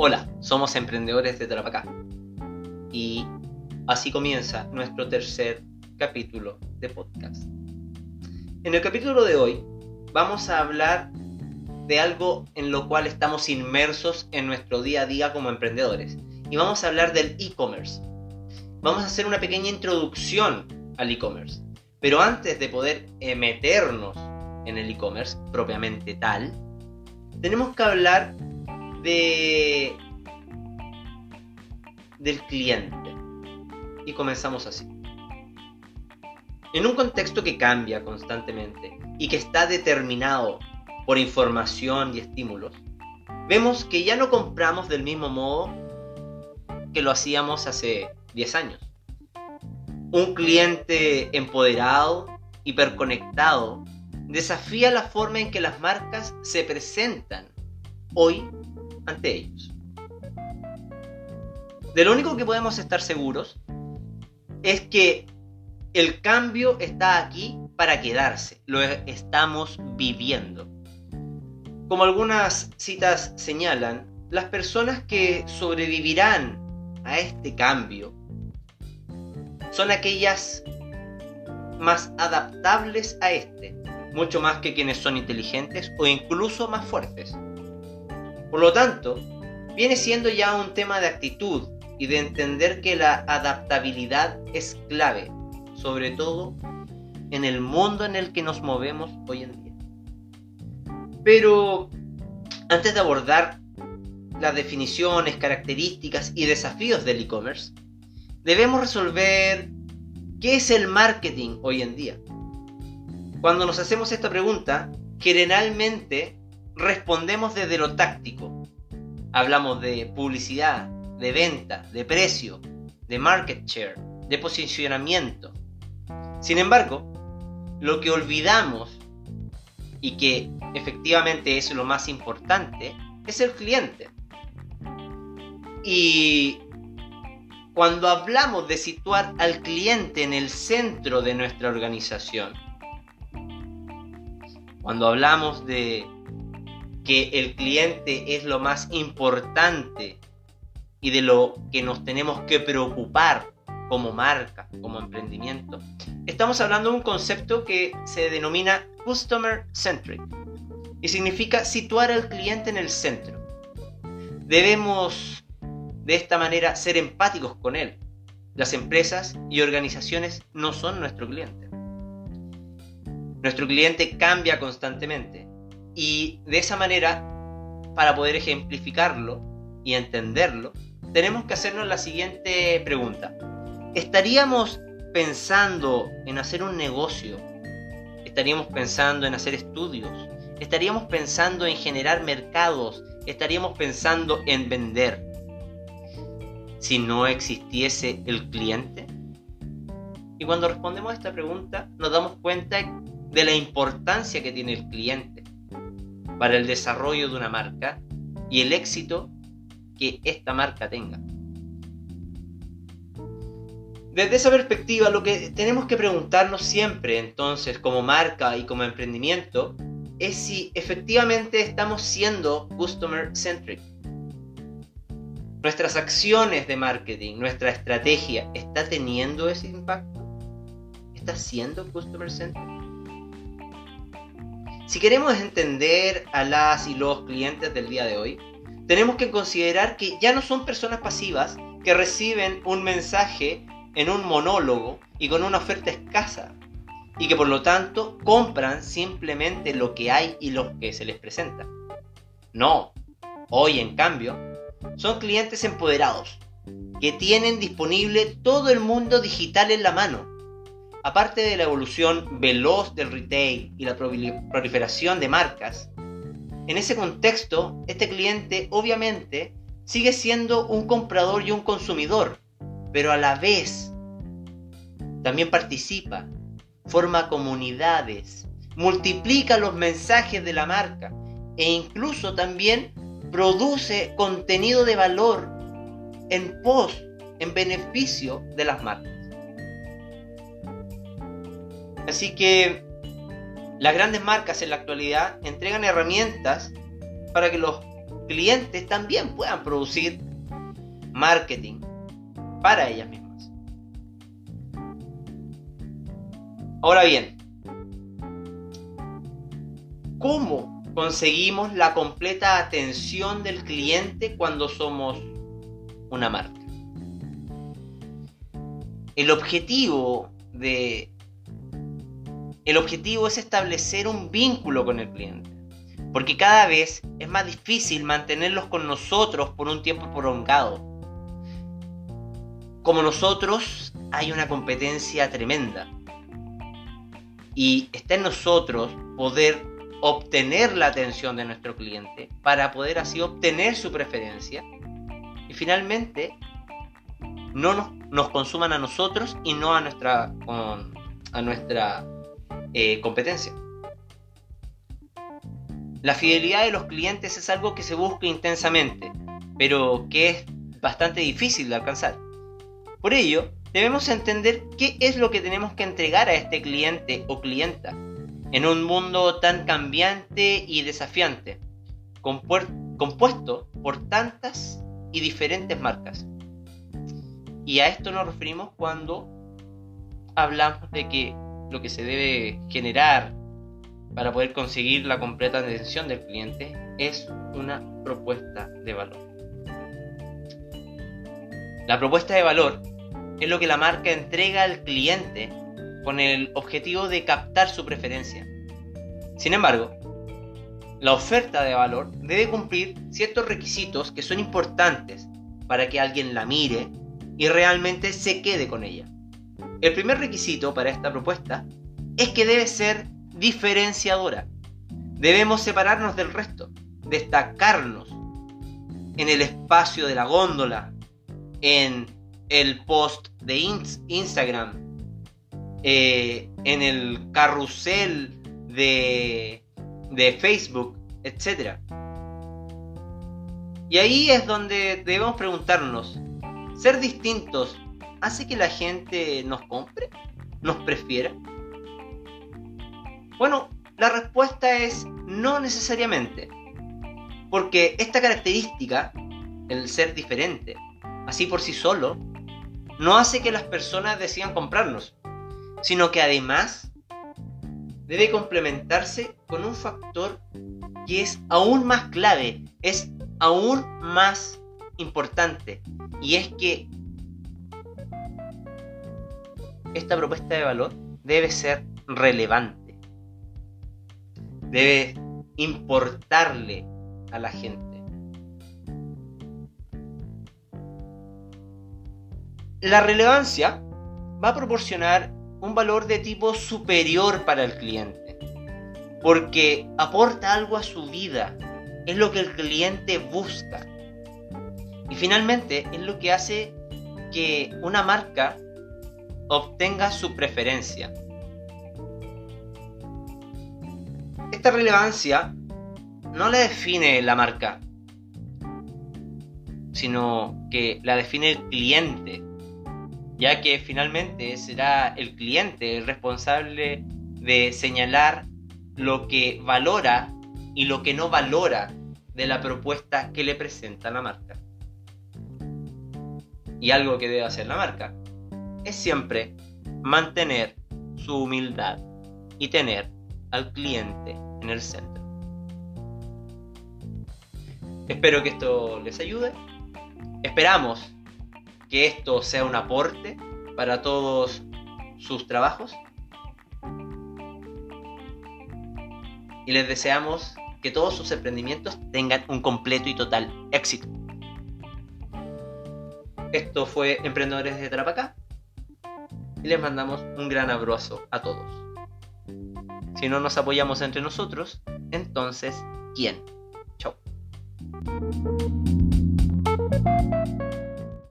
Hola, somos emprendedores de Tarapacá. Y así comienza nuestro tercer capítulo de podcast. En el capítulo de hoy vamos a hablar de algo en lo cual estamos inmersos en nuestro día a día como emprendedores. Y vamos a hablar del e-commerce. Vamos a hacer una pequeña introducción al e-commerce. Pero antes de poder meternos en el e-commerce propiamente tal, tenemos que hablar de del cliente. Y comenzamos así. En un contexto que cambia constantemente y que está determinado por información y estímulos, vemos que ya no compramos del mismo modo que lo hacíamos hace 10 años. Un cliente empoderado, hiperconectado, desafía la forma en que las marcas se presentan hoy ante ellos. De lo único que podemos estar seguros es que el cambio está aquí para quedarse, lo estamos viviendo. Como algunas citas señalan, las personas que sobrevivirán a este cambio son aquellas más adaptables a este, mucho más que quienes son inteligentes o incluso más fuertes. Por lo tanto, viene siendo ya un tema de actitud y de entender que la adaptabilidad es clave, sobre todo en el mundo en el que nos movemos hoy en día. Pero antes de abordar las definiciones, características y desafíos del e-commerce, debemos resolver qué es el marketing hoy en día. Cuando nos hacemos esta pregunta, generalmente respondemos desde lo táctico. Hablamos de publicidad, de venta, de precio, de market share, de posicionamiento. Sin embargo, lo que olvidamos y que efectivamente es lo más importante es el cliente. Y cuando hablamos de situar al cliente en el centro de nuestra organización, cuando hablamos de que el cliente es lo más importante y de lo que nos tenemos que preocupar como marca, como emprendimiento, estamos hablando de un concepto que se denomina Customer Centric y significa situar al cliente en el centro. Debemos de esta manera ser empáticos con él. Las empresas y organizaciones no son nuestro cliente. Nuestro cliente cambia constantemente y de esa manera, para poder ejemplificarlo y entenderlo, tenemos que hacernos la siguiente pregunta. ¿Estaríamos pensando en hacer un negocio? ¿Estaríamos pensando en hacer estudios? ¿Estaríamos pensando en generar mercados? ¿Estaríamos pensando en vender? Si no existiese el cliente. Y cuando respondemos a esta pregunta nos damos cuenta de la importancia que tiene el cliente para el desarrollo de una marca y el éxito que esta marca tenga. Desde esa perspectiva, lo que tenemos que preguntarnos siempre, entonces, como marca y como emprendimiento, es si efectivamente estamos siendo customer centric. Nuestras acciones de marketing, nuestra estrategia, ¿está teniendo ese impacto? ¿Está siendo customer centric? Si queremos entender a las y los clientes del día de hoy, tenemos que considerar que ya no son personas pasivas que reciben un mensaje en un monólogo y con una oferta escasa y que por lo tanto compran simplemente lo que hay y lo que se les presenta. No, hoy en cambio son clientes empoderados que tienen disponible todo el mundo digital en la mano aparte de la evolución veloz del retail y la proliferación de marcas, en ese contexto, este cliente obviamente sigue siendo un comprador y un consumidor, pero a la vez también participa, forma comunidades, multiplica los mensajes de la marca e incluso también produce contenido de valor en pos, en beneficio de las marcas. Así que las grandes marcas en la actualidad entregan herramientas para que los clientes también puedan producir marketing para ellas mismas. Ahora bien, ¿cómo conseguimos la completa atención del cliente cuando somos una marca? El objetivo de el objetivo es establecer un vínculo con el cliente, porque cada vez es más difícil mantenerlos con nosotros por un tiempo prolongado. Como nosotros hay una competencia tremenda y está en nosotros poder obtener la atención de nuestro cliente para poder así obtener su preferencia y finalmente no nos, consuman a nosotros y no a nuestra, a nuestra eh, competencia. La fidelidad de los clientes es algo que se busca intensamente, pero que es bastante difícil de alcanzar. Por ello, debemos entender qué es lo que tenemos que entregar a este cliente o clienta en un mundo tan cambiante y desafiante, compuesto por tantas y diferentes marcas. Y a esto nos referimos cuando hablamos de que lo que se debe generar para poder conseguir la completa atención del cliente es una propuesta de valor. La propuesta de valor es lo que la marca entrega al cliente con el objetivo de captar su preferencia. Sin embargo, la oferta de valor debe cumplir ciertos requisitos que son importantes para que alguien la mire y realmente se quede con ella. El primer requisito para esta propuesta es que debe ser diferenciadora. Debemos separarnos del resto, destacarnos en el espacio de la góndola, en el post de Instagram, eh, en el carrusel de, de Facebook, etc. Y ahí es donde debemos preguntarnos, ¿ser distintos hace que la gente nos compre? ¿Nos prefiera? Bueno, la respuesta es no necesariamente. Porque esta característica, el ser diferente, así por sí solo, no hace que las personas decidan comprarnos, sino que además debe complementarse con un factor que es aún más clave, es aún más importante, y es que esta propuesta de valor debe ser relevante. Debe importarle a la gente. La relevancia va a proporcionar un valor de tipo superior para el cliente, porque aporta algo a su vida, es lo que el cliente busca. Y finalmente es lo que hace que una marca obtenga su preferencia. Esta relevancia no la define la marca, sino que la define el cliente, ya que finalmente será el cliente el responsable de señalar lo que valora y lo que no valora de la propuesta que le presenta la marca. Y algo que debe hacer la marca es siempre mantener su humildad y tener al cliente en el centro. Espero que esto les ayude. Esperamos que esto sea un aporte para todos sus trabajos. Y les deseamos que todos sus emprendimientos tengan un completo y total éxito. Esto fue Emprendedores de Trapacá y les mandamos un gran abrazo a todos. Si no nos apoyamos entre nosotros, entonces, ¿quién? Chao.